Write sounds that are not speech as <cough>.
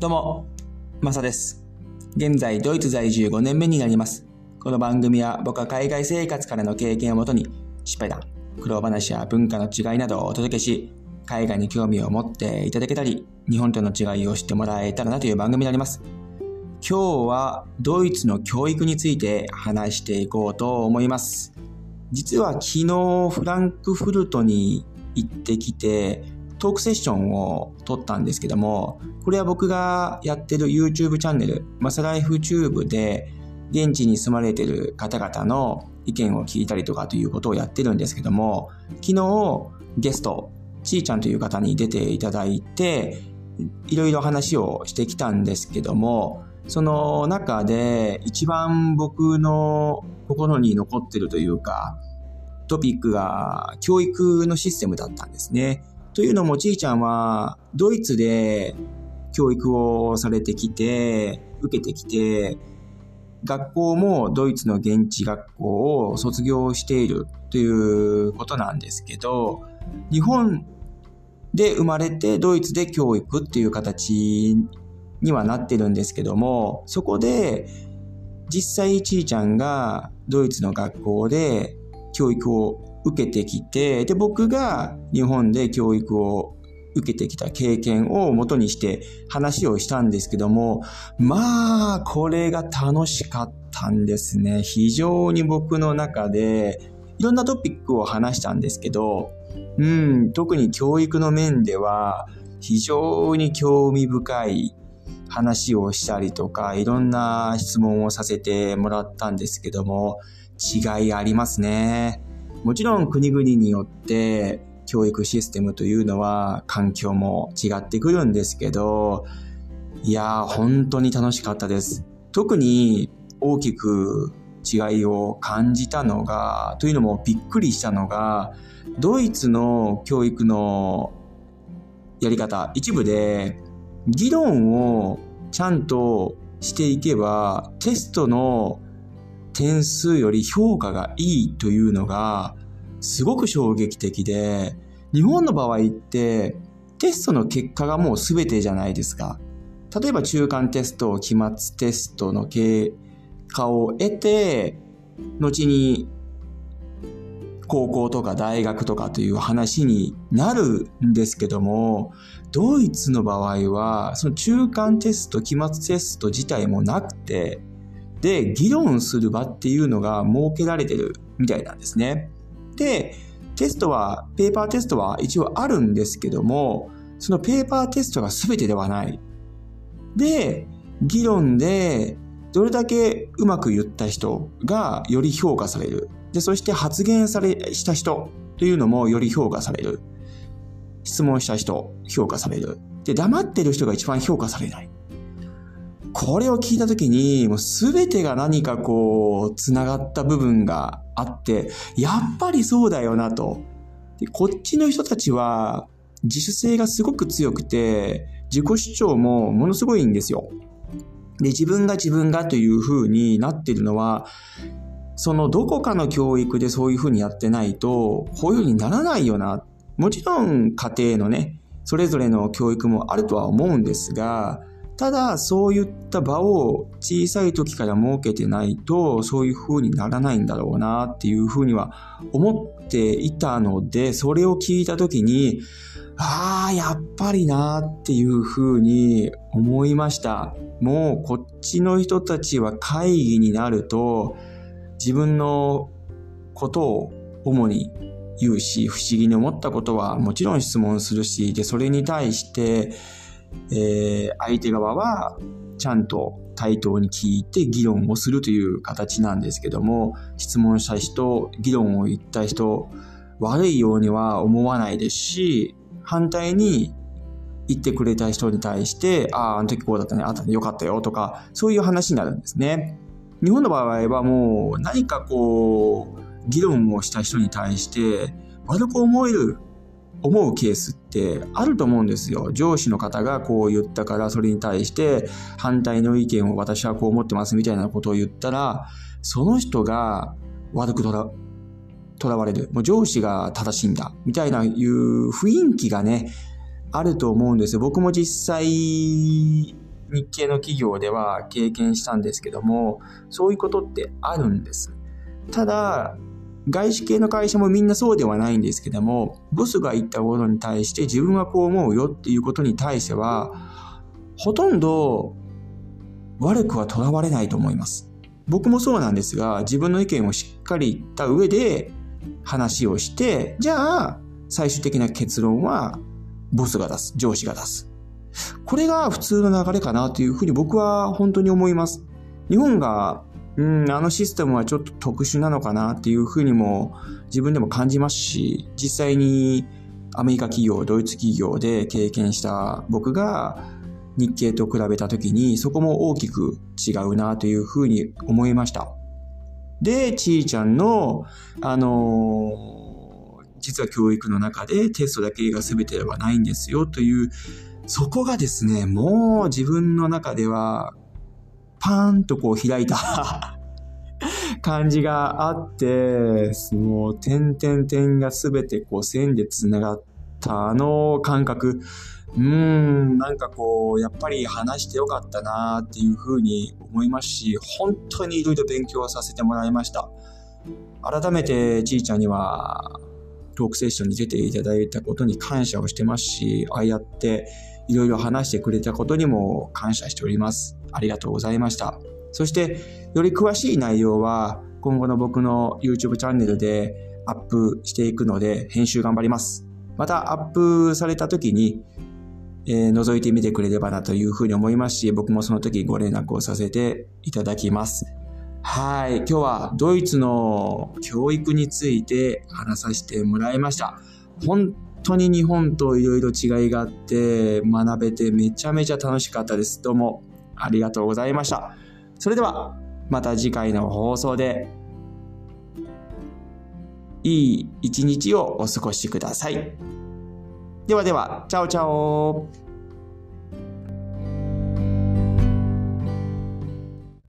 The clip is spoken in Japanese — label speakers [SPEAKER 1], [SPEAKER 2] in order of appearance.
[SPEAKER 1] どうも、マサです。現在、ドイツ在住5年目になります。この番組は僕は海外生活からの経験をもとに、失敗談、苦労話や文化の違いなどをお届けし、海外に興味を持っていただけたり、日本との違いを知ってもらえたらなという番組になります。今日はドイツの教育について話していこうと思います。実は昨日フランクフルトに行ってきて、トークセッションを撮ったんですけども、これは僕がやってる YouTube チャンネル、マサライフチューブで、現地に住まれてる方々の意見を聞いたりとかということをやってるんですけども、昨日ゲスト、ちーちゃんという方に出ていただいて、いろいろ話をしてきたんですけども、その中で一番僕の心に残ってるというか、トピックが教育のシステムだったんですね。というのも、ちーちゃんはドイツで教育をされてきて、受けてきて、学校もドイツの現地学校を卒業しているということなんですけど、日本で生まれてドイツで教育っていう形にはなってるんですけども、そこで実際ちーちゃんがドイツの学校で教育を受けてきて、で、僕が日本で教育を受けてきた経験を元にして話をしたんですけども、まあ、これが楽しかったんですね。非常に僕の中で、いろんなトピックを話したんですけど、うん、特に教育の面では、非常に興味深い話をしたりとか、いろんな質問をさせてもらったんですけども、違いありますね。もちろん国々によって教育システムというのは環境も違ってくるんですけど、いやー本当に楽しかったです。特に大きく違いを感じたのが、というのもびっくりしたのが、ドイツの教育のやり方、一部で議論をちゃんとしていけば、テストの点数より評価がいいというのがすごく衝撃的で、日本の場合ってテストの結果がもう全てじゃないですか。例えば中間テスト、期末テストの経過を得て、後に高校とか大学とかという話になるんですけども、ドイツの場合は、その中間テスト、期末テスト自体もなくて、で、議論する場っていうのが設けられてるみたいなんですね。で、テストは、ペーパーテストは一応あるんですけども、そのペーパーテストが全てではない。で、議論で、どれだけうまく言った人がより評価される。で、そして発言され、した人というのもより評価される。質問した人、評価される。で、黙ってる人が一番評価されない。これを聞いたときに、もうすべてが何かこう、つながった部分があって、やっぱりそうだよなと。でこっちの人たちは、自主性がすごく強くて、自己主張もものすごいんですよ。で、自分が自分がという風になってるのは、そのどこかの教育でそういう風にやってないと、こういう風にならないよな。もちろん家庭のね、それぞれの教育もあるとは思うんですが、ただそういった場を小さい時から設けてないとそういう風にならないんだろうなっていう風には思っていたのでそれを聞いた時にああやっぱりなっていう風に思いました。もうこっちの人たちは会議になると自分のことを主に言うし不思議に思ったことはもちろん質問するしでそれに対してえー、相手側はちゃんと対等に聞いて議論をするという形なんですけども質問した人議論を言った人悪いようには思わないですし反対に言ってくれた人に対してあああの時こうだったねあったねよかったよとかそういう話になるんですね。日本の場合はもう何かこう議論をした人に対して悪く思える思うケースってあると思うんですよ。上司の方がこう言ったからそれに対して反対の意見を私はこう思ってますみたいなことを言ったらその人が悪くとらとらわれる。もう上司が正しいんだみたいないう雰囲気がねあると思うんですよ。僕も実際日系の企業では経験したんですけども、そういうことってあるんです。ただ、外資系の会社もみんなそうではないんですけども、ボスが言ったことに対して自分はこう思うよっていうことに対しては、ほとんど悪くはとらわれないと思います。僕もそうなんですが、自分の意見をしっかり言った上で話をして、じゃあ最終的な結論はボスが出す、上司が出す。これが普通の流れかなというふうに僕は本当に思います。日本が、うん、あのシステムはちょっと特殊なのかなっていうふうにも自分でも感じますし、実際にアメリカ企業、ドイツ企業で経験した僕が日系と比べた時にそこも大きく違うなというふうに思いました。で、ちーちゃんの、あのー実は教育の中でテストだけが全てではないんですよという、そこがですね、もう自分の中では、パーンとこう開いた <laughs> 感じがあって、もう点々点が全てこう線で繋がったあの感覚、うーん、なんかこう、やっぱり話してよかったなっていうふうに思いますし、本当にいろいろ勉強させてもらいました。改めてちいちゃんにはトークセッションに出ていただいたことに感謝をしてますし、ああやっていろいろ話してくれたことにも感謝しております。ありがとうございました。そして、より詳しい内容は今後の僕の YouTube チャンネルでアップしていくので、編集頑張ります。またアップされた時に、えー、覗いてみてくれればなというふうに思いますし、僕もその時ご連絡をさせていただきます。はい。今日はドイツの教育について話させてもらいました。本当に日本といろいろ違いがあって学べてめちゃめちゃ楽しかったです。どうもありがとうございました。それではまた次回の放送でいい一日をお過ごしください。ではでは、チャオチャオ